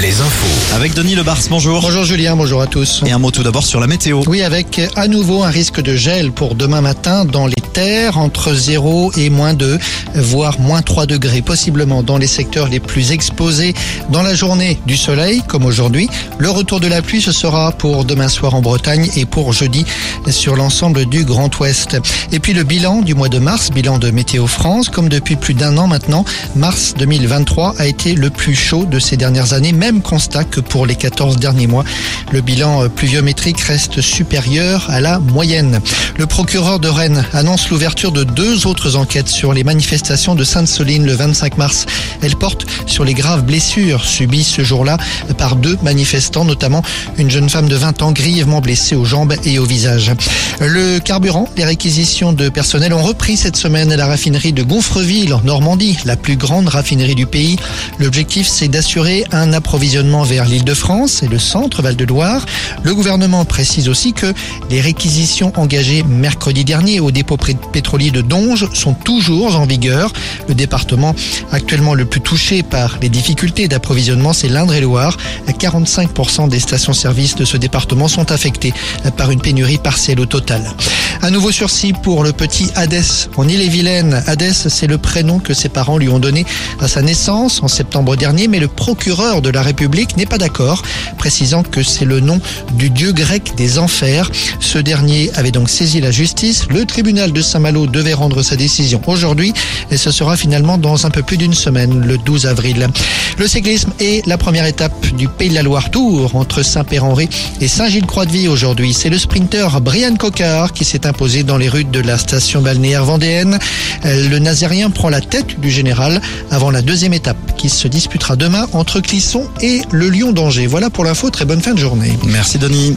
les infos. Avec Denis Lebars, bonjour. Bonjour Julien, bonjour à tous. Et un mot tout d'abord sur la météo. Oui, avec à nouveau un risque de gel pour demain matin dans les terres entre 0 et moins 2, voire moins 3 degrés, possiblement dans les secteurs les plus exposés. Dans la journée du soleil, comme aujourd'hui, le retour de la pluie, ce sera pour demain soir en Bretagne et pour jeudi sur l'ensemble du Grand Ouest. Et puis le bilan du mois de mars, bilan de Météo France, comme depuis plus d'un an maintenant, mars 2023 a été le plus chaud de ces dernières années, même constat que pour les 14 derniers mois. Le bilan pluviométrique reste supérieur à la moyenne. Le procureur de Rennes annonce l'ouverture de deux autres enquêtes sur les manifestations de Sainte-Soline le 25 mars. Elle porte sur les graves blessures subies ce jour-là par deux manifestants, notamment une jeune femme de 20 ans grièvement blessée aux jambes et au visage. Le carburant, les réquisitions de personnel ont repris cette semaine à la raffinerie de Gonfreville en Normandie, la plus grande raffinerie du pays. L'objectif, c'est d'assurer un approvisionnement vers l'île de France et le centre Val-de-Loire. Le gouvernement précise aussi que les réquisitions engagées mercredi dernier au dépôt pétrolier de Donge sont toujours en vigueur. Le département actuellement le plus touché par les difficultés d'approvisionnement, c'est l'Indre-et-Loire. 45% des stations-service de ce département sont affectées par une pénurie partielle au total. Un nouveau sursis pour le petit Hadès en Ille-et-Vilaine. Hadès, c'est le prénom que ses parents lui ont donné à sa naissance en septembre dernier, mais le procureur de la République n'est pas d'accord, précisant que c'est le nom du dieu grec des enfers. Ce dernier avait donc saisi la justice. Le tribunal de Saint-Malo devait rendre sa décision aujourd'hui et ce sera finalement dans un peu plus d'une semaine, le 12 avril. Le cyclisme est la première étape du Pays de la Loire Tour entre Saint-Pérenré et Saint-Gilles-Croix-de-Vie aujourd'hui. C'est le sprinter Brian Cocard qui s'est imposé dans les rues de la station balnéaire vendéenne. Le Nazérien prend la tête du général avant la deuxième étape qui se disputera demain entre Clisson et le Lyon d'Angers. Voilà pour l'info, très bonne fin de journée. Merci Denis.